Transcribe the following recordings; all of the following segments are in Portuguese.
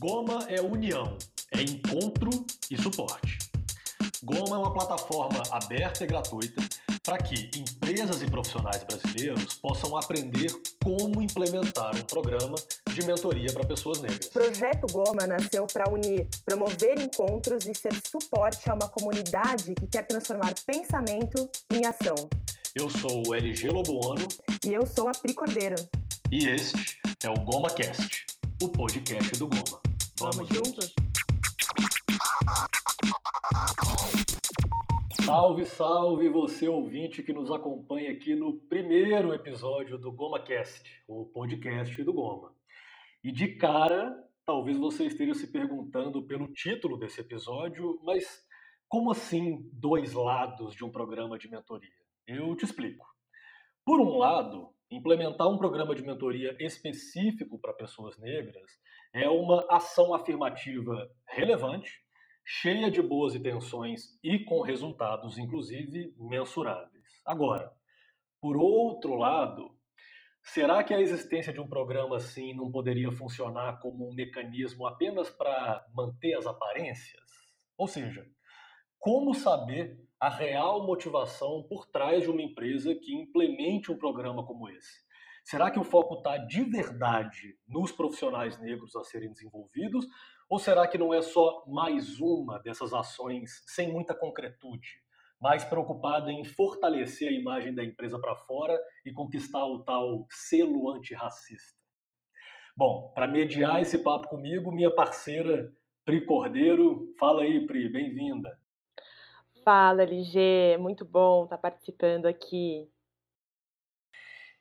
Goma é união, é encontro e suporte. Goma é uma plataforma aberta e gratuita para que empresas e profissionais brasileiros possam aprender como implementar um programa de mentoria para pessoas negras. O projeto Goma nasceu para unir, promover encontros e ser suporte a uma comunidade que quer transformar pensamento em ação. Eu sou o LG Loboano. E eu sou a Pri Cordeiro. E este é o GomaCast, o podcast do Goma. Vamos, juntos? Salve, salve você ouvinte que nos acompanha aqui no primeiro episódio do GomaCast, o podcast do Goma. E de cara, talvez você esteja se perguntando pelo título desse episódio, mas como assim dois lados de um programa de mentoria? Eu te explico. Por um lado, implementar um programa de mentoria específico para pessoas negras é uma ação afirmativa relevante, cheia de boas intenções e com resultados, inclusive, mensuráveis. Agora, por outro lado, Será que a existência de um programa assim não poderia funcionar como um mecanismo apenas para manter as aparências? Ou seja, como saber a real motivação por trás de uma empresa que implemente um programa como esse? Será que o foco está de verdade nos profissionais negros a serem desenvolvidos? Ou será que não é só mais uma dessas ações sem muita concretude? mais preocupada em fortalecer a imagem da empresa para fora e conquistar o tal selo antirracista. Bom, para mediar esse papo comigo, minha parceira Pri Cordeiro. Fala aí, Pri, bem-vinda. Fala, LG, muito bom estar tá participando aqui.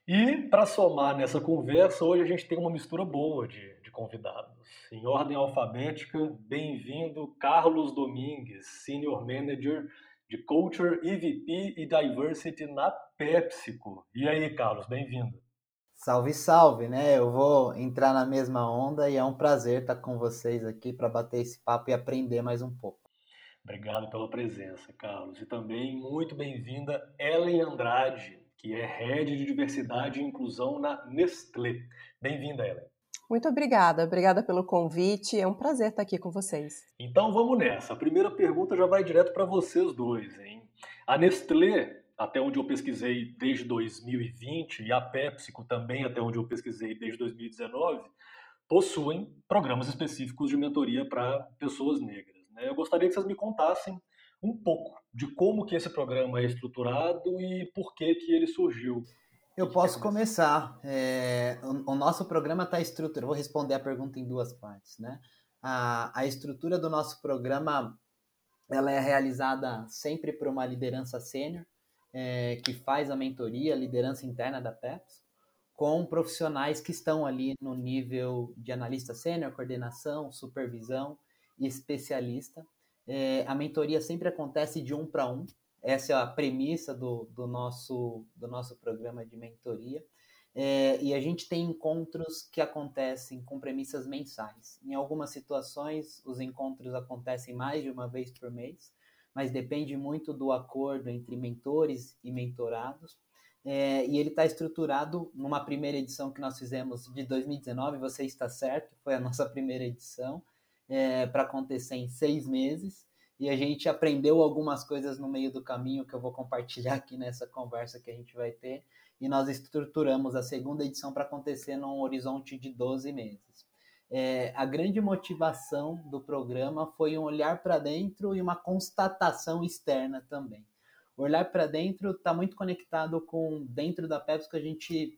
E para somar nessa conversa, hoje a gente tem uma mistura boa de, de convidados. Em ordem alfabética, bem-vindo Carlos Domingues, Senior Manager de Culture, EVP e Diversity na PepsiCo. E aí, Carlos, bem-vindo. Salve, salve, né? Eu vou entrar na mesma onda e é um prazer estar com vocês aqui para bater esse papo e aprender mais um pouco. Obrigado pela presença, Carlos. E também muito bem-vinda Ellen Andrade, que é Head de Diversidade e Inclusão na Nestlé. Bem-vinda, Ellen. Muito obrigada, obrigada pelo convite. É um prazer estar aqui com vocês. Então vamos nessa. A primeira pergunta já vai direto para vocês dois, hein? A Nestlé, até onde eu pesquisei desde 2020, e a PepsiCo também, até onde eu pesquisei desde 2019, possuem programas específicos de mentoria para pessoas negras. Né? Eu gostaria que vocês me contassem um pouco de como que esse programa é estruturado e por que que ele surgiu. Eu posso começar. É, o, o, nosso programa está estruturado. Vou responder a pergunta em duas partes, né? A, a estrutura do nosso programa ela é realizada sempre por uma liderança sênior é, que faz a mentoria, a liderança interna da PEPS, com profissionais que estão ali no nível de analista sênior, coordenação, supervisão especialista. É, a mentoria sempre acontece de um para um, essa é a premissa do, do, nosso, do nosso programa de mentoria. É, e a gente tem encontros que acontecem com premissas mensais. Em algumas situações, os encontros acontecem mais de uma vez por mês, mas depende muito do acordo entre mentores e mentorados. É, e ele está estruturado numa primeira edição que nós fizemos de 2019, você está certo, foi a nossa primeira edição, é, para acontecer em seis meses e a gente aprendeu algumas coisas no meio do caminho que eu vou compartilhar aqui nessa conversa que a gente vai ter. E nós estruturamos a segunda edição para acontecer num horizonte de 12 meses. É, a grande motivação do programa foi um olhar para dentro e uma constatação externa também. O olhar para dentro está muito conectado com dentro da PepsiCo a gente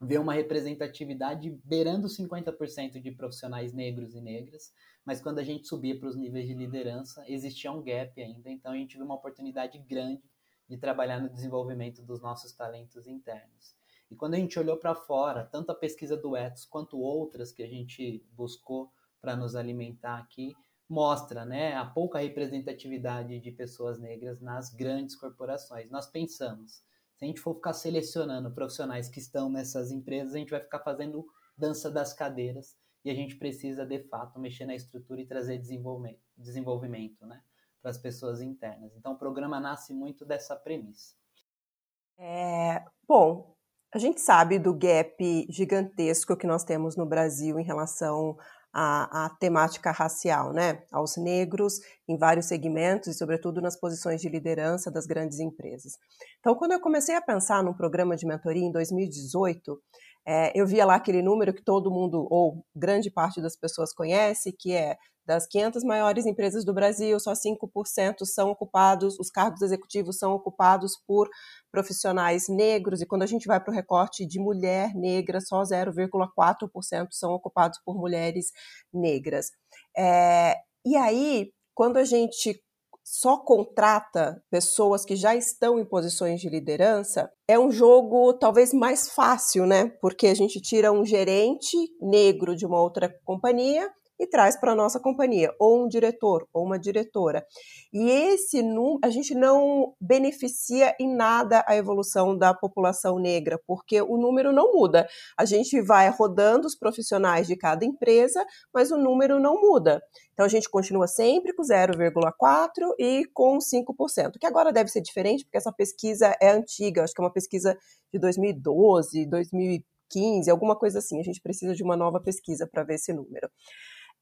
vê uma representatividade beirando 50% de profissionais negros e negras, mas quando a gente subia para os níveis de liderança, existia um gap ainda, então a gente viu uma oportunidade grande de trabalhar no desenvolvimento dos nossos talentos internos. E quando a gente olhou para fora, tanto a pesquisa do Ethos quanto outras que a gente buscou para nos alimentar aqui, mostra né, a pouca representatividade de pessoas negras nas grandes corporações. Nós pensamos, se a gente for ficar selecionando profissionais que estão nessas empresas, a gente vai ficar fazendo dança das cadeiras e a gente precisa, de fato, mexer na estrutura e trazer desenvolvimento, desenvolvimento né, para as pessoas internas. Então, o programa nasce muito dessa premissa. É, bom, a gente sabe do gap gigantesco que nós temos no Brasil em relação a, a, temática racial, né, aos negros em vários segmentos e, sobretudo, nas posições de liderança das grandes empresas. Então, quando eu comecei a pensar num programa de mentoria em 2018, é, eu via lá aquele número que todo mundo, ou grande parte das pessoas conhece, que é das 500 maiores empresas do Brasil, só 5% são ocupados, os cargos executivos são ocupados por profissionais negros, e quando a gente vai para o recorte de mulher negra, só 0,4% são ocupados por mulheres negras. É, e aí, quando a gente só contrata pessoas que já estão em posições de liderança, é um jogo talvez mais fácil, né? Porque a gente tira um gerente negro de uma outra companhia e traz para a nossa companhia, ou um diretor, ou uma diretora. E esse a gente não beneficia em nada a evolução da população negra, porque o número não muda. A gente vai rodando os profissionais de cada empresa, mas o número não muda. Então a gente continua sempre com 0,4 e com 5%, que agora deve ser diferente, porque essa pesquisa é antiga, acho que é uma pesquisa de 2012, 2015, alguma coisa assim. A gente precisa de uma nova pesquisa para ver esse número.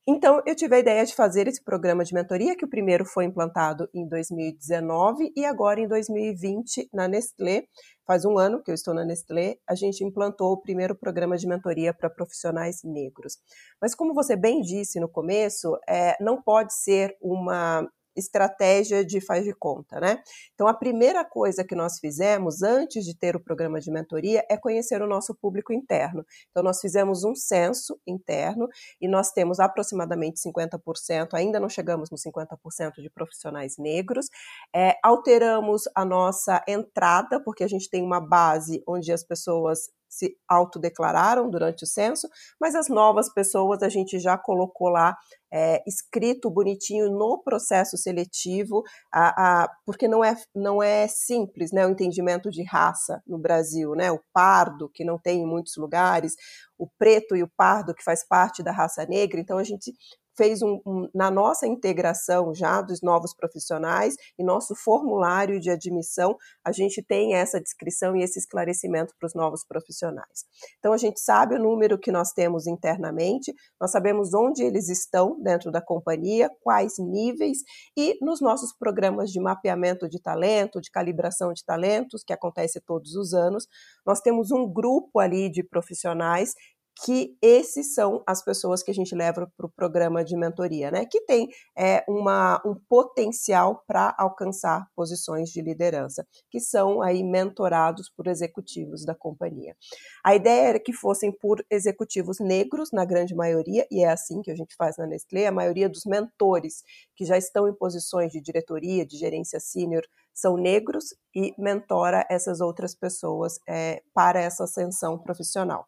Então, eu tive a ideia de fazer esse programa de mentoria, que o primeiro foi implantado em 2019 e agora em 2020 na Nestlé. Faz um ano que eu estou na Nestlé, a gente implantou o primeiro programa de mentoria para profissionais negros. Mas, como você bem disse no começo, é, não pode ser uma estratégia de faz de conta, né? Então, a primeira coisa que nós fizemos antes de ter o programa de mentoria é conhecer o nosso público interno. Então, nós fizemos um censo interno e nós temos aproximadamente 50%, ainda não chegamos nos 50% de profissionais negros. É, alteramos a nossa entrada, porque a gente tem uma base onde as pessoas se autodeclararam durante o censo, mas as novas pessoas a gente já colocou lá é, escrito bonitinho no processo seletivo, a, a, porque não é, não é simples né, o entendimento de raça no Brasil, né? O pardo, que não tem em muitos lugares, o preto e o pardo, que faz parte da raça negra, então a gente fez um, um, na nossa integração já dos novos profissionais e nosso formulário de admissão, a gente tem essa descrição e esse esclarecimento para os novos profissionais. Então a gente sabe o número que nós temos internamente, nós sabemos onde eles estão dentro da companhia, quais níveis e nos nossos programas de mapeamento de talento, de calibração de talentos, que acontece todos os anos, nós temos um grupo ali de profissionais que esses são as pessoas que a gente leva para o programa de mentoria, né? Que tem é, uma, um potencial para alcançar posições de liderança, que são aí mentorados por executivos da companhia. A ideia era que fossem por executivos negros, na grande maioria, e é assim que a gente faz na Nestlé, a maioria dos mentores que já estão em posições de diretoria, de gerência sênior, são negros e mentora essas outras pessoas é, para essa ascensão profissional.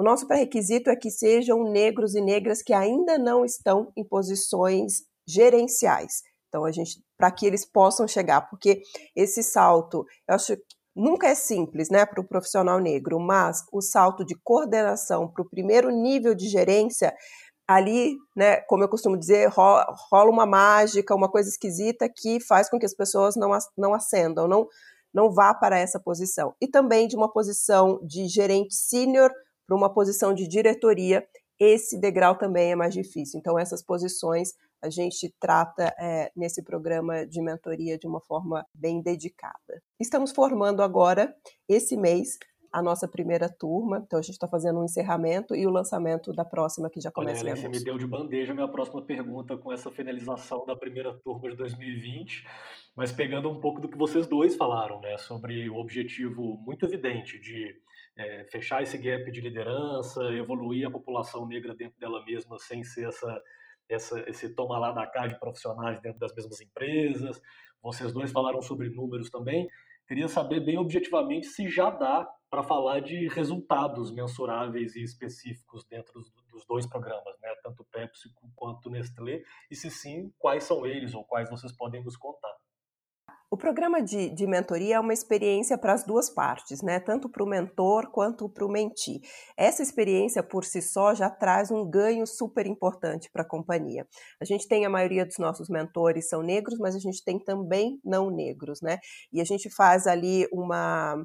O nosso pré-requisito é que sejam negros e negras que ainda não estão em posições gerenciais. Então, a gente, para que eles possam chegar, porque esse salto, eu acho que nunca é simples, né, para o profissional negro, mas o salto de coordenação para o primeiro nível de gerência, ali, né, como eu costumo dizer, rola, rola, uma mágica, uma coisa esquisita que faz com que as pessoas não, não ascendam, não, não vá para essa posição. E também de uma posição de gerente sênior para uma posição de diretoria, esse degrau também é mais difícil. Então, essas posições a gente trata é, nesse programa de mentoria de uma forma bem dedicada. Estamos formando agora, esse mês, a nossa primeira turma. Então a gente está fazendo um encerramento e o lançamento da próxima que já começa Olha, Você me deu de bandeja a minha próxima pergunta com essa finalização da primeira turma de 2020, mas pegando um pouco do que vocês dois falaram, né, sobre o objetivo muito evidente de é, fechar esse gap de liderança, evoluir a população negra dentro dela mesma sem ser essa, essa, esse toma lá da cá de profissionais dentro das mesmas empresas. Vocês dois falaram sobre números também. Queria saber bem objetivamente se já dá para falar de resultados mensuráveis e específicos dentro dos, dos dois programas, né? tanto Pepsi quanto Nestlé, e se sim, quais são eles ou quais vocês podem nos contar. O programa de, de mentoria é uma experiência para as duas partes, né? Tanto para o mentor quanto para o mentee. Essa experiência por si só já traz um ganho super importante para a companhia. A gente tem a maioria dos nossos mentores são negros, mas a gente tem também não negros, né? E a gente faz ali uma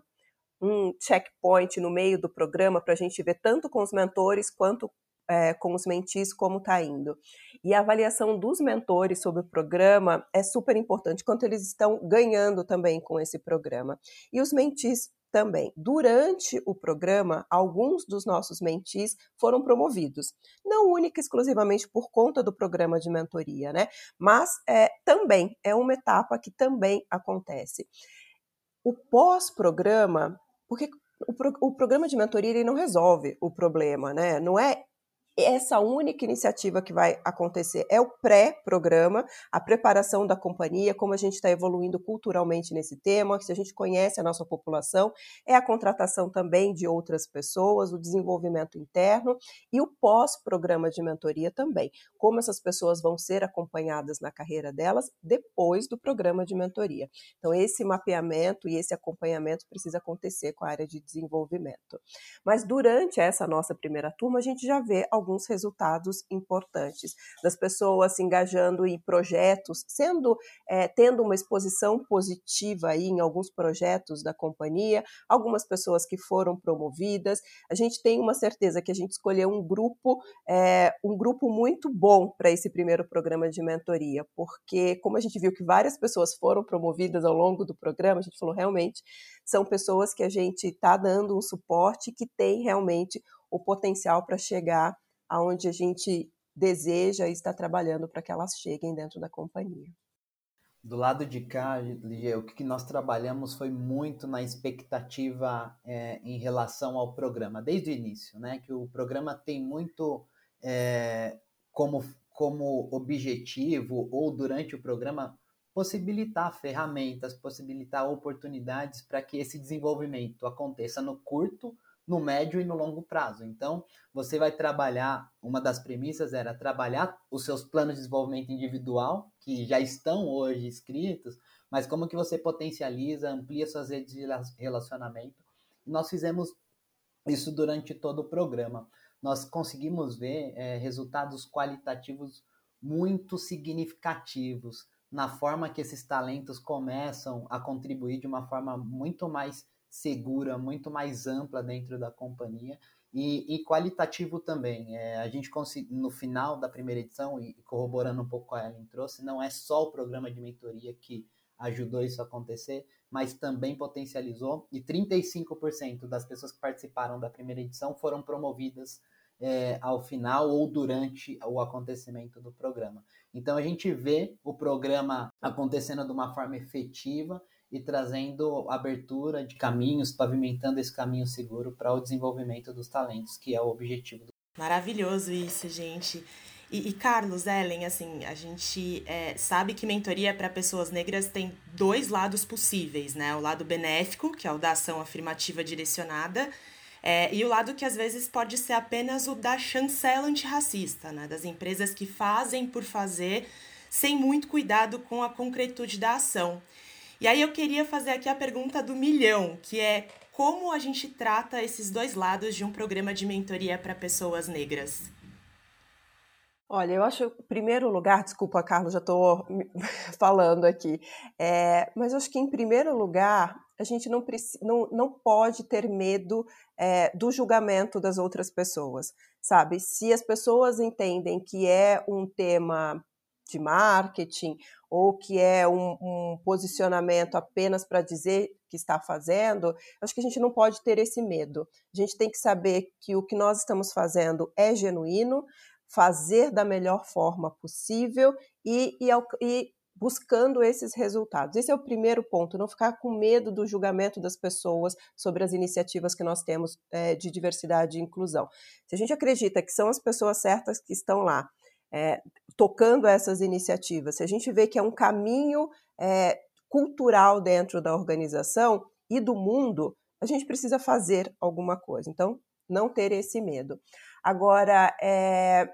um checkpoint no meio do programa para a gente ver tanto com os mentores quanto é, com os mentis como está indo. E a avaliação dos mentores sobre o programa é super importante, quanto eles estão ganhando também com esse programa. E os mentis também. Durante o programa, alguns dos nossos mentis foram promovidos, não única e exclusivamente por conta do programa de mentoria, né? Mas é, também é uma etapa que também acontece. O pós-programa, porque o, pro, o, programa de mentoria ele não resolve o problema, né? Não é essa única iniciativa que vai acontecer é o pré-programa, a preparação da companhia, como a gente está evoluindo culturalmente nesse tema, se a gente conhece a nossa população, é a contratação também de outras pessoas, o desenvolvimento interno e o pós-programa de mentoria também, como essas pessoas vão ser acompanhadas na carreira delas depois do programa de mentoria. Então, esse mapeamento e esse acompanhamento precisa acontecer com a área de desenvolvimento. Mas durante essa nossa primeira turma, a gente já vê alguns resultados importantes das pessoas se engajando em projetos, sendo é, tendo uma exposição positiva aí em alguns projetos da companhia, algumas pessoas que foram promovidas. A gente tem uma certeza que a gente escolheu um grupo, é, um grupo muito bom para esse primeiro programa de mentoria, porque como a gente viu que várias pessoas foram promovidas ao longo do programa, a gente falou realmente são pessoas que a gente está dando um suporte que tem realmente o potencial para chegar aonde a gente deseja e está trabalhando para que elas cheguem dentro da companhia. Do lado de cá, Ligia, o que nós trabalhamos foi muito na expectativa é, em relação ao programa, desde o início, né? Que o programa tem muito é, como, como objetivo, ou durante o programa, possibilitar ferramentas, possibilitar oportunidades para que esse desenvolvimento aconteça no curto, no médio e no longo prazo. Então, você vai trabalhar, uma das premissas era trabalhar os seus planos de desenvolvimento individual, que já estão hoje escritos, mas como que você potencializa, amplia suas redes de relacionamento. Nós fizemos isso durante todo o programa. Nós conseguimos ver é, resultados qualitativos muito significativos na forma que esses talentos começam a contribuir de uma forma muito mais segura, muito mais ampla dentro da companhia e, e qualitativo também. É, a gente no final da primeira edição, e corroborando um pouco com a Ellen trouxe, não é só o programa de mentoria que ajudou isso a acontecer, mas também potencializou, e 35% das pessoas que participaram da primeira edição foram promovidas é, ao final ou durante o acontecimento do programa. Então a gente vê o programa acontecendo de uma forma efetiva e trazendo abertura de caminhos, pavimentando esse caminho seguro para o desenvolvimento dos talentos, que é o objetivo. Do... Maravilhoso isso, gente. E, e, Carlos, Ellen, assim, a gente é, sabe que mentoria para pessoas negras tem dois lados possíveis, né? O lado benéfico, que é o da ação afirmativa direcionada, é, e o lado que às vezes pode ser apenas o da chancela antirracista, né? Das empresas que fazem por fazer, sem muito cuidado com a concretude da ação. E aí eu queria fazer aqui a pergunta do milhão, que é como a gente trata esses dois lados de um programa de mentoria para pessoas negras? Olha, eu acho, em primeiro lugar, desculpa, Carlos, já estou falando aqui, é, mas acho que, em primeiro lugar, a gente não, não, não pode ter medo é, do julgamento das outras pessoas, sabe? Se as pessoas entendem que é um tema de marketing ou que é um, um posicionamento apenas para dizer que está fazendo, acho que a gente não pode ter esse medo. A gente tem que saber que o que nós estamos fazendo é genuíno, fazer da melhor forma possível e, e, e buscando esses resultados. Esse é o primeiro ponto, não ficar com medo do julgamento das pessoas sobre as iniciativas que nós temos é, de diversidade e inclusão. Se a gente acredita que são as pessoas certas que estão lá, é, tocando essas iniciativas, se a gente vê que é um caminho é, cultural dentro da organização e do mundo, a gente precisa fazer alguma coisa. Então, não ter esse medo. Agora, é,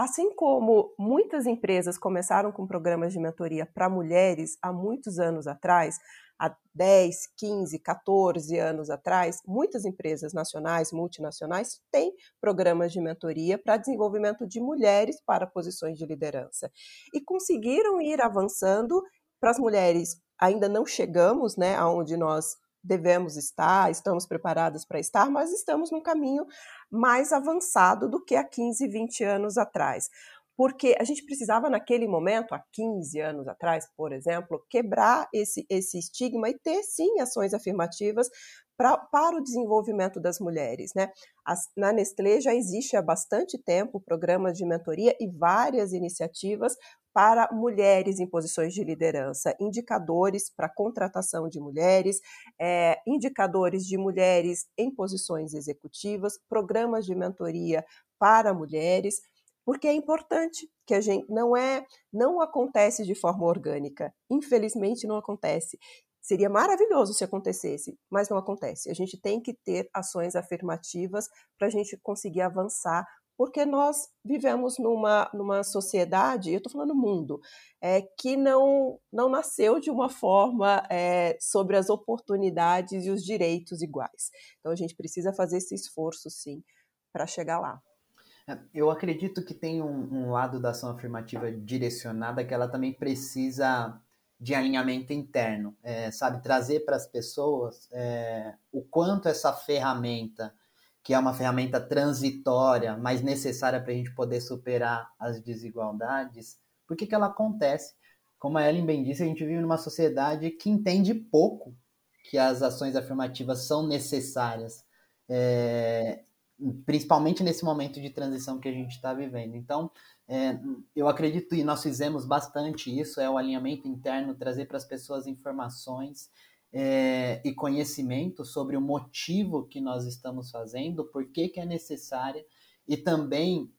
assim como muitas empresas começaram com programas de mentoria para mulheres há muitos anos atrás, há 10, 15, 14 anos atrás, muitas empresas nacionais, multinacionais, têm programas de mentoria para desenvolvimento de mulheres para posições de liderança. E conseguiram ir avançando para as mulheres. Ainda não chegamos né, aonde nós devemos estar, estamos preparadas para estar, mas estamos num caminho mais avançado do que há 15, 20 anos atrás. Porque a gente precisava, naquele momento, há 15 anos atrás, por exemplo, quebrar esse, esse estigma e ter, sim, ações afirmativas pra, para o desenvolvimento das mulheres. Né? As, na Nestlé já existe há bastante tempo programas de mentoria e várias iniciativas para mulheres em posições de liderança, indicadores para contratação de mulheres, é, indicadores de mulheres em posições executivas, programas de mentoria para mulheres, porque é importante que a gente não é, não acontece de forma orgânica. Infelizmente não acontece. Seria maravilhoso se acontecesse, mas não acontece. A gente tem que ter ações afirmativas para a gente conseguir avançar porque nós vivemos numa, numa sociedade, eu estou falando mundo, é, que não, não nasceu de uma forma é, sobre as oportunidades e os direitos iguais. Então a gente precisa fazer esse esforço, sim, para chegar lá. É, eu acredito que tem um, um, lado da ação afirmativa direcionada que ela também precisa de alinhamento interno, é, sabe? Trazer para as pessoas é, o quanto essa ferramenta que é uma ferramenta transitória, mas necessária para a gente poder superar as desigualdades, por que, que ela acontece? Como a Ellen bem disse, a gente vive numa sociedade que entende pouco que as ações afirmativas são necessárias, é, principalmente nesse momento de transição que a gente está vivendo. Então, é, eu acredito e nós fizemos bastante isso, é o alinhamento interno, trazer para as pessoas informações é, e conhecimento sobre o motivo que nós estamos fazendo, por que, que é necessária e também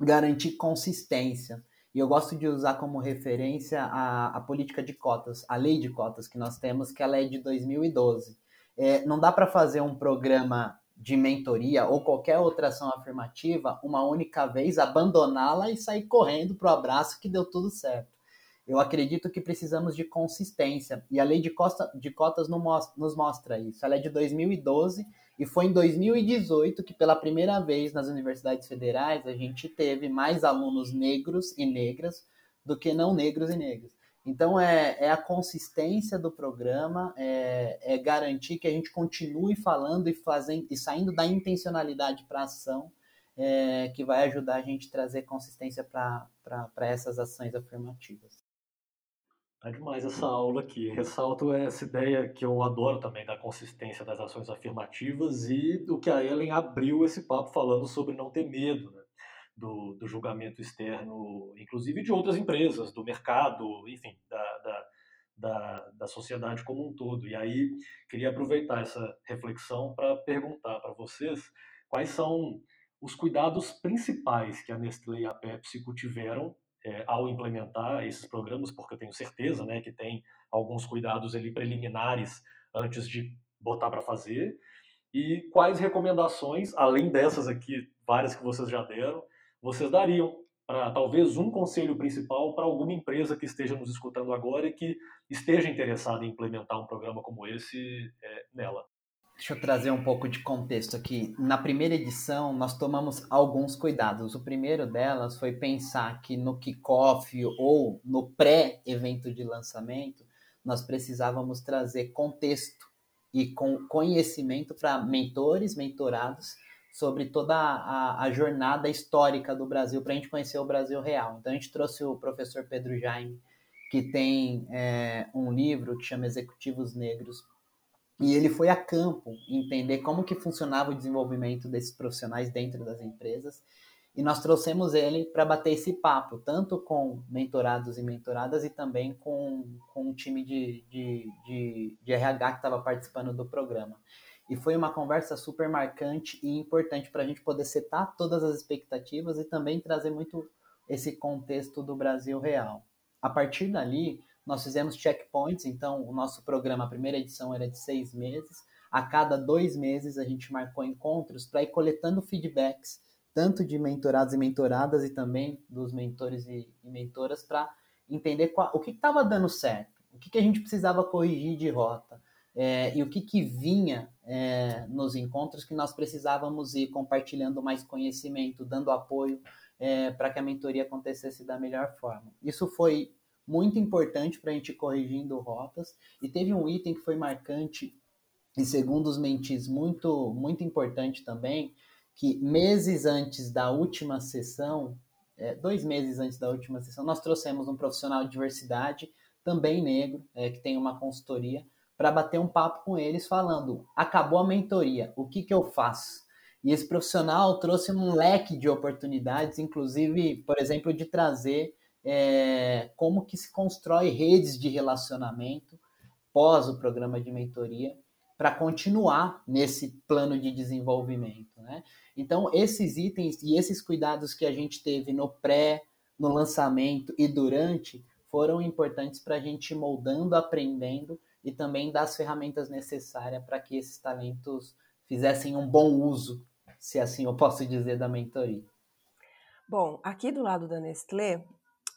garantir consistência. E eu gosto de usar como referência a, a política de cotas, a lei de cotas que nós temos, que ela é de 2012. É, não dá para fazer um programa de mentoria ou qualquer outra ação afirmativa uma única vez, abandoná-la e sair correndo para o abraço que deu tudo certo eu acredito que precisamos de consistência. E a lei de, costa, de cotas nos mostra isso. Ela é de 2012 e foi em 2018 que, pela primeira vez nas universidades federais, a gente teve mais alunos negros e negras do que não negros e negras. Então, é, é a consistência do programa, é, é, garantir que a gente continue falando e, fazendo, e saindo da intencionalidade para ação, é, que vai ajudar a gente a trazer consistência para essas ações afirmativas. Tá demais essa aula aqui. Ressalto essa ideia que eu adoro também da consistência das ações afirmativas e do que a Ellen abriu esse papo falando sobre não ter medo né, do, do, julgamento externo, inclusive de outras empresas, do mercado, enfim, da, da, da, da sociedade como um todo. E aí queria aproveitar essa reflexão para perguntar para vocês quais são os cuidados principais que a Nestlé e a PepsiCo tiveram é, ao implementar esses programas, porque eu tenho certeza né, que tem alguns cuidados ali preliminares antes de botar para fazer, e quais recomendações, além dessas aqui, várias que vocês já deram, vocês dariam para talvez um conselho principal para alguma empresa que esteja nos escutando agora e que esteja interessada em implementar um programa como esse é, nela. Deixa eu trazer um pouco de contexto aqui. Na primeira edição, nós tomamos alguns cuidados. O primeiro delas foi pensar que no kickoff ou no pré-evento de lançamento, nós precisávamos trazer contexto e com conhecimento para mentores, mentorados, sobre toda a, a, jornada histórica do Brasil, para a gente conhecer o Brasil real. Então, a gente trouxe o professor Pedro Jaime, que tem é, um livro que chama Executivos Negros e ele foi a campo entender como que funcionava o desenvolvimento desses profissionais dentro das empresas. E nós trouxemos ele para bater esse papo, tanto com mentorados e mentoradas e também com, com um time de, de, de, de RH que estava participando do programa. E foi uma conversa super marcante e importante para a gente poder setar todas as expectativas e também trazer muito esse contexto do Brasil real. A partir dali, nós fizemos checkpoints, então o nosso programa, a primeira edição era de seis meses. A cada dois meses a gente marcou encontros para ir coletando feedbacks, tanto de mentorados e mentoradas e também dos mentores e, e mentoras, para entender qual, o que estava dando certo, o que, que, a gente precisava corrigir de rota. É, e o que, que vinha é, nos encontros que nós precisávamos ir compartilhando mais conhecimento, dando apoio é, para que a mentoria acontecesse da melhor forma. Isso foi muito importante para a gente corrigindo rotas. E teve um item que foi marcante e segundo os mentis, muito, muito importante também, que meses antes da última sessão, é, dois meses antes da última sessão, nós trouxemos um profissional de diversidade, também negro, é, que tem uma consultoria, para bater um papo com eles, falando: acabou a mentoria, o que, que eu faço? E esse profissional trouxe um leque de oportunidades, inclusive, por exemplo, de trazer é, como que se constrói redes de relacionamento pós o programa de mentoria para continuar nesse plano de desenvolvimento. Né? Então, esses itens e esses cuidados que a gente teve no pré, no lançamento e durante foram importantes para a gente ir moldando, aprendendo e também dar as ferramentas necessárias para que esses talentos fizessem um bom uso, se assim eu posso dizer, da mentoria. Bom, aqui do lado da Nestlé,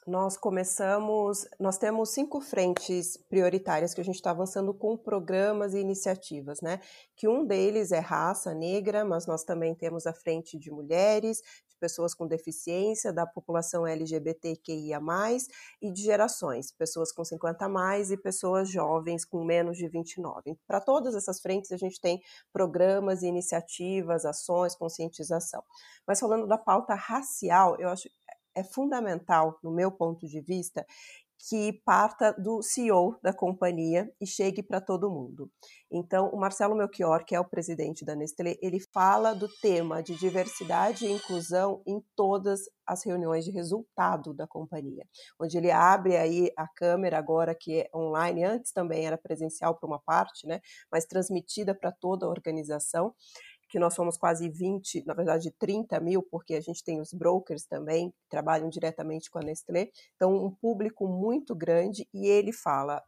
nós começamos, nós temos cinco frentes prioritárias que a gente está avançando com programas e iniciativas, né? Que um deles é raça negra, mas nós também temos a frente de mulheres, de pessoas com deficiência, da população LGBTQIA+, e de gerações, pessoas com 50 a mais e pessoas jovens com menos de 29. Para todas essas frentes a gente tem programas iniciativas, ações, conscientização. Mas falando da pauta racial, eu acho é fundamental, no meu ponto de vista, que parta do CEO da companhia e chegue para todo mundo. Então, o Marcelo Melchior, que é o presidente da Nestlé, ele fala do tema de diversidade e inclusão em todas as reuniões de resultado da companhia, onde ele abre aí a câmera agora que é online, antes também era presencial para uma parte, né, mas transmitida para toda a organização que nós somos quase 20, na verdade 30 mil, porque a gente tem os brokers também, que trabalham diretamente com a Nestlé, então um público muito grande, e ele fala,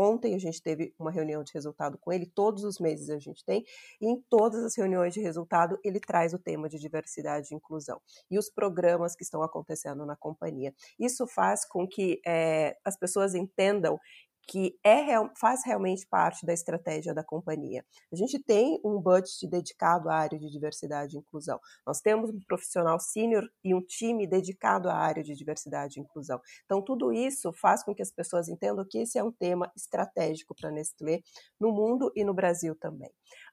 Ontem a gente teve uma reunião de resultado com ele, todos os meses a gente tem, e em todas as reuniões de resultado ele traz o tema de diversidade e inclusão e os programas que estão acontecendo na companhia. Isso faz com que é, as pessoas entendam que é, faz realmente parte da estratégia da companhia. A gente tem um budget dedicado à área de diversidade e inclusão. Nós temos um profissional sênior e um time dedicado à área de diversidade e inclusão. Então, tudo isso faz com que as pessoas entendam que esse é um tema estratégico para a Nestlé no mundo e no Brasil também.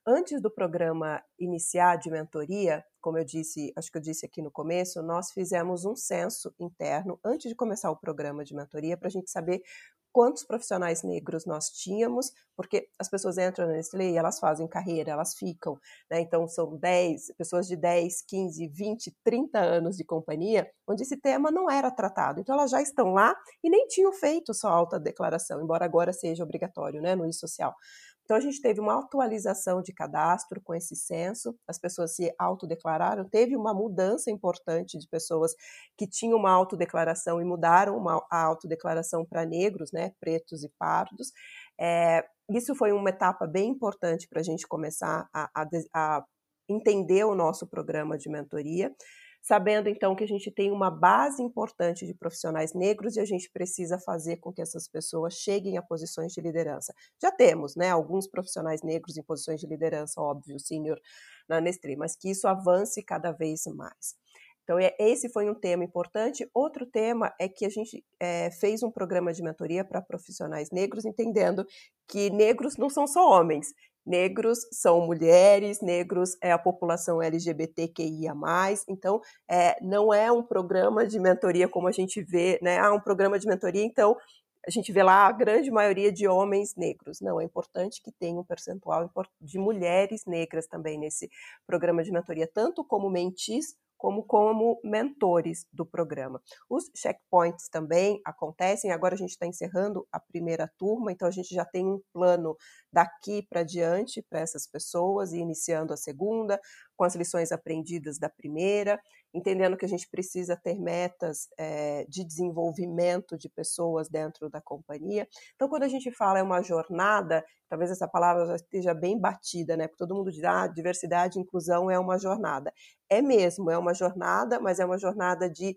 Antes do programa iniciar de mentoria, como eu disse, acho que eu disse aqui no começo, nós fizemos um censo interno antes de começar o programa de mentoria para a gente saber quantos profissionais negros nós tínhamos, porque as pessoas entram na Nestlé e elas fazem carreira, elas ficam, né? Então são 10, pessoas de 10, 15, 20, 30 anos de companhia, onde esse tema não era tratado. Então elas já estão lá e nem tinham feito sua alta declaração, embora agora seja obrigatório, né, no I-Social. Então, a gente teve uma atualização de cadastro com esse censo, as pessoas se autodeclararam, teve uma mudança importante de pessoas que tinham uma autodeclaração e mudaram uma, a autodeclaração para negros, né, pretos e pardos. É, isso foi uma etapa bem importante para a gente começar a, a, a entender o nosso programa de mentoria sabendo então que a gente tem uma base importante de profissionais negros e a gente precisa fazer com que essas pessoas cheguem a posições de liderança. Já temos, né, alguns profissionais negros em posições de liderança, óbvio, senior na Nestlé, mas que isso avance cada vez mais. Então, é, esse foi um tema importante. Outro tema é que a gente é, fez um programa de mentoria para profissionais negros, entendendo que negros não são só homens, negros são mulheres, negros é a população LGBTQIA+, então é, não é um programa de mentoria como a gente vê, né, ah, um programa de mentoria, então a gente vê lá a grande maioria de homens negros. Não, é importante que tenha um percentual de mulheres negras também nesse programa de mentoria, tanto como mentis como como mentores do programa. Os checkpoints também acontecem, agora a gente está encerrando a primeira turma, então a gente já tem um plano daqui para diante para essas pessoas e iniciando a segunda, com as lições aprendidas da primeira, entendendo que a gente precisa ter metas é, de desenvolvimento de pessoas dentro da companhia. Então, quando a gente fala é uma jornada, talvez essa palavra já esteja bem batida, né? Porque todo mundo diz, ah, diversidade e inclusão é uma jornada. É mesmo, é uma jornada, mas é uma jornada de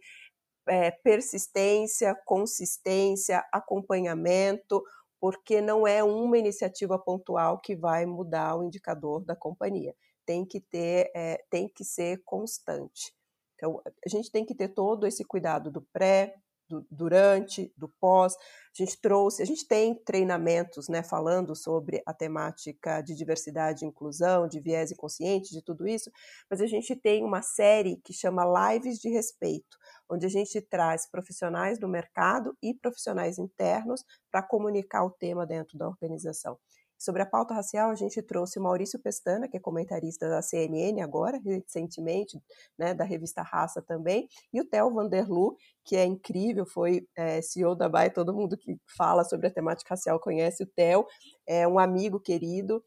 é, persistência, consistência, acompanhamento, porque não é uma iniciativa pontual que vai mudar o indicador da companhia. Tem que ter, é, tem que ser constante. Então, a gente tem que ter todo esse cuidado do pré, do durante, do pós. A gente trouxe, a gente tem treinamentos, né, falando sobre a temática de diversidade e inclusão, de viés inconsciente, de tudo isso, mas a gente tem uma série que chama Lives de Respeito, onde a gente traz profissionais do mercado e profissionais internos para comunicar o tema dentro da organização. Sobre a pauta racial, a gente trouxe o Maurício Pestana, que é comentarista da CNN agora, recentemente, né, da revista Raça também, e o Theo Vanderlu, que é incrível, foi é, CEO da BAE, todo mundo que fala sobre a temática racial conhece o Theo, é um amigo querido,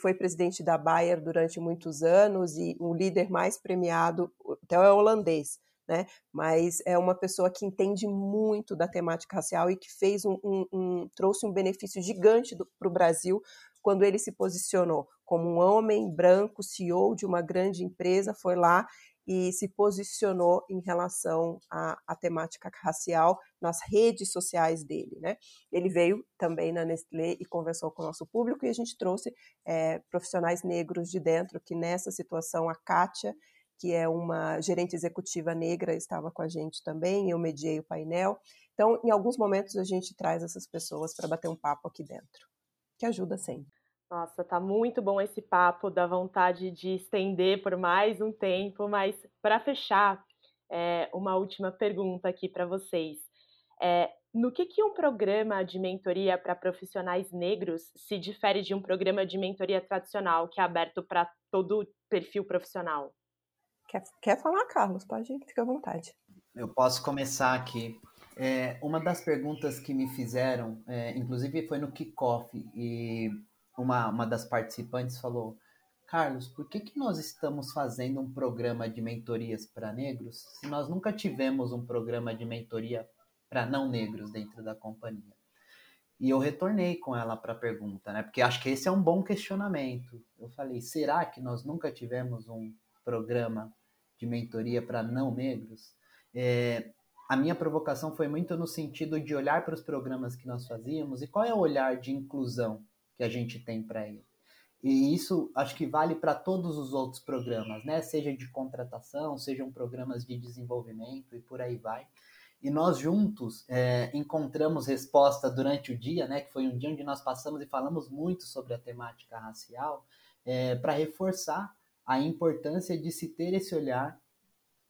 foi presidente da Bayer durante muitos anos e o líder mais premiado, o Theo é holandês, né? Mas é uma pessoa que entende muito da temática racial e que fez um, um, um trouxe um benefício gigante para o Brasil quando ele se posicionou como um homem branco, CEO de uma grande empresa, foi lá e se posicionou em relação à, à, temática racial nas redes sociais dele. Né? Ele veio também na Nestlé e conversou com o nosso público e a gente trouxe é, profissionais negros de dentro, que nessa situação a Kátia que é uma gerente executiva negra, estava com a gente também, eu mediei o painel. Então, em alguns momentos, a gente traz essas pessoas para bater um papo aqui dentro, que ajuda sempre. Nossa, tá muito bom esse papo, dá vontade de estender por mais um tempo, mas para fechar, é, uma última pergunta aqui para vocês. É, no que, que um programa de mentoria para profissionais negros se difere de um programa de mentoria tradicional que é aberto para todo perfil profissional? Quer, quer falar, Carlos? Pode, fica à vontade. Eu posso começar aqui. É, uma das perguntas que me fizeram, é, inclusive foi no kickoff, e uma, uma das participantes falou: Carlos, por que, que nós estamos fazendo um programa de mentorias para negros se nós nunca tivemos um programa de mentoria para não negros dentro da companhia? E eu retornei com ela para a pergunta, né? Porque acho que esse é um bom questionamento. Eu falei: será que nós nunca tivemos um programa de mentoria para não negros, é, a minha provocação foi muito no sentido de olhar para os programas que nós fazíamos e qual é o olhar de inclusão que a gente tem para ele. E isso acho que vale para todos os outros programas, né? Seja de contratação, sejam programas de desenvolvimento e por aí vai. E nós juntos é, encontramos resposta durante o dia, né? Que foi um dia onde nós passamos e falamos muito sobre a temática racial, é, para reforçar a importância de se ter esse olhar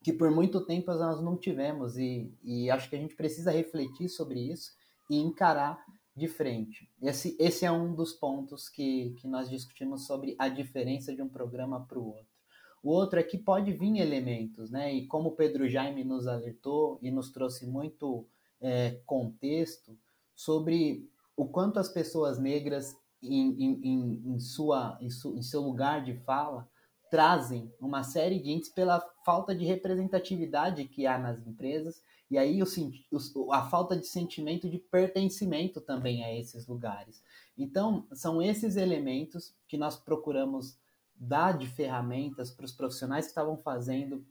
que por muito tempo nós não tivemos e, e acho que a gente precisa refletir sobre isso e encarar de frente. Esse, esse é um dos pontos que, que nós discutimos sobre a diferença de um programa para o outro. O outro é que pode vir elementos, né? E como o Pedro Jaime nos alertou e nos trouxe muito é, contexto sobre o quanto as pessoas negras, em, em, em, sua, em, su, em seu lugar de fala, trazem uma série de índices pela falta de representatividade que há nas empresas e aí o, a falta de sentimento de pertencimento também a esses lugares. Então, são esses elementos que nós procuramos dar de ferramentas para os profissionais que estavam fazendo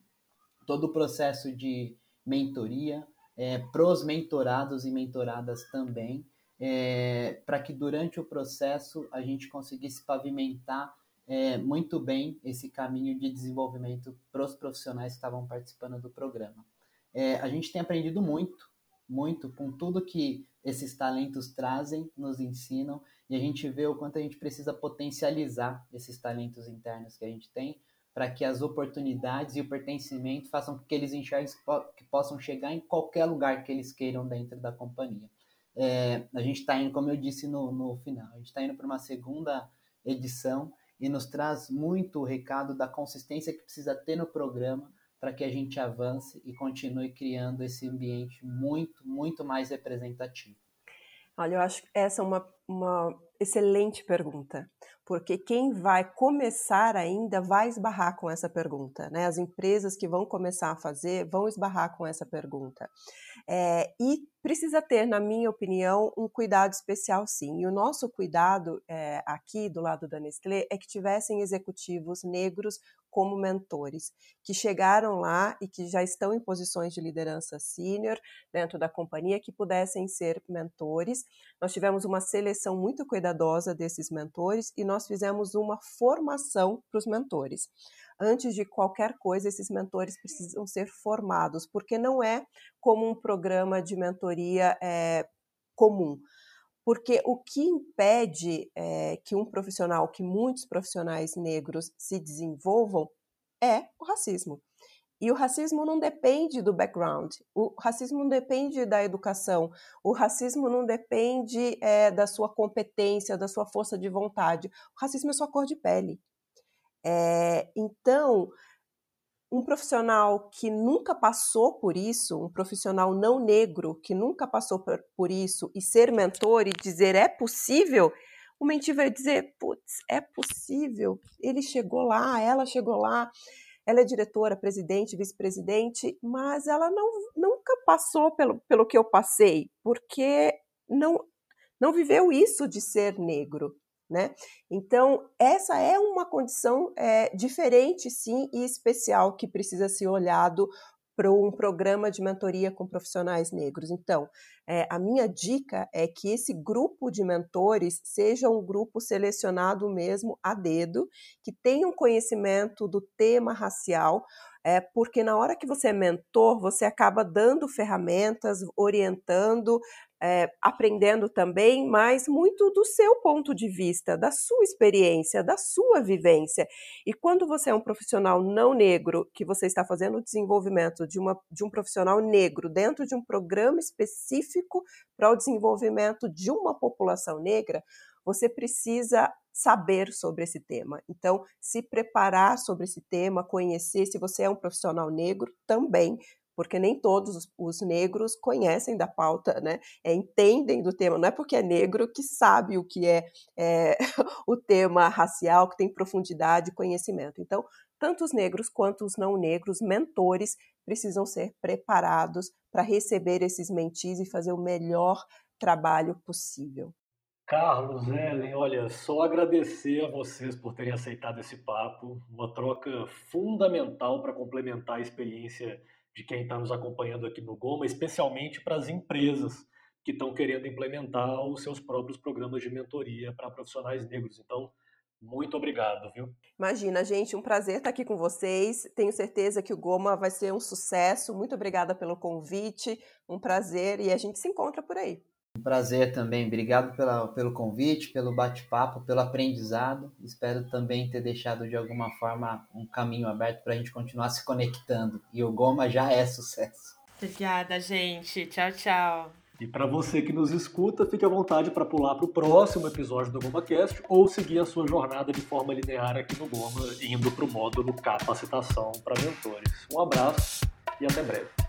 todo o processo de mentoria, é, para os mentorados e mentoradas também, é, para que durante o processo a gente conseguisse pavimentar é, muito bem esse caminho de desenvolvimento para os profissionais que estavam participando do programa. É, a gente tem aprendido muito, muito com tudo que esses talentos trazem, nos ensinam, e a gente vê o quanto a gente precisa potencializar esses talentos internos que a gente tem para que as oportunidades e o pertencimento façam com que eles enxerguem que possam chegar em qualquer lugar que eles queiram dentro da companhia. É, a gente está indo, como eu disse no, no final, a gente está indo para uma segunda edição e nos traz muito o recado da consistência que precisa ter no programa para que a gente avance e continue criando esse ambiente muito, muito mais representativo. Olha, eu acho que essa é uma, uma excelente pergunta, porque quem vai começar ainda vai esbarrar com essa pergunta, né? As empresas que vão começar a fazer vão esbarrar com essa pergunta. É, e precisa ter, na minha opinião, um cuidado especial, sim. E o nosso cuidado é, aqui do lado da Nestlé é que tivessem executivos negros como mentores, que chegaram lá e que já estão em posições de liderança sênior dentro da companhia, que pudessem ser mentores. Nós tivemos uma seleção muito cuidadosa desses mentores e nós fizemos uma formação para os mentores. antes de qualquer coisa, esses mentores precisam ser formados, porque não é como um programa de mentoria é, comum. Porque o que impede é, que um profissional, que muitos profissionais negros se desenvolvam, é o racismo. E o racismo não depende do background, o racismo não depende da educação, o racismo não depende é, da sua competência, da sua força de vontade. O racismo é sua cor de pele. É, então, um profissional que nunca passou por isso, um profissional não negro que nunca passou por, isso, e ser mentor e dizer é possível, o mentir vai dizer, putz, é possível, ele chegou lá, ela chegou lá, ela é diretora, presidente, vice-presidente, mas ela não, nunca passou pelo, pelo que eu passei, porque não, não viveu isso de ser negro. Né? Então, essa é uma condição é, diferente, sim, e especial que precisa ser olhado para um programa de mentoria com profissionais negros. Então, é, a minha dica é que esse grupo de mentores seja um grupo selecionado mesmo a dedo, que tenha um conhecimento do tema racial, é, porque na hora que você é mentor, você acaba dando ferramentas, orientando, é, aprendendo também, mas muito do seu ponto de vista, da sua experiência, da sua vivência. E quando você é um profissional não negro, que você está fazendo o desenvolvimento de, uma, de um profissional negro dentro de um programa específico para o desenvolvimento de uma população negra, você precisa saber sobre esse tema. Então, se preparar sobre esse tema, conhecer, se você é um profissional negro, também porque nem todos os, os, negros conhecem da pauta, né? É, entendem do tema. Não é porque é negro que sabe o que é, é o tema racial, que tem profundidade e conhecimento. Então, tanto os negros quanto os não negros, mentores, precisam ser preparados para receber esses mentis e fazer o melhor trabalho possível. Carlos, Ellen, olha, só agradecer a vocês por terem aceitado esse papo, uma troca fundamental para complementar a experiência de quem está nos acompanhando aqui no Goma, especialmente para as empresas que estão querendo implementar os seus próprios programas de mentoria para profissionais negros. Então, muito obrigado, viu? Imagina, gente, um prazer estar aqui com vocês. Tenho certeza que o Goma vai ser um sucesso. Muito obrigada pelo convite, um prazer e a gente se encontra por aí. Um prazer também. Obrigado pela, pelo convite, pelo bate-papo, pelo aprendizado. Espero também ter deixado de alguma forma um caminho aberto para a gente continuar se conectando. E o Goma já é sucesso. Obrigada, gente. Tchau, tchau. E para você que nos escuta, fique à vontade para pular para o próximo episódio do GomaCast ou seguir a sua jornada de forma linear aqui no Goma, indo para o módulo Capacitação para Mentores. Um abraço e até breve.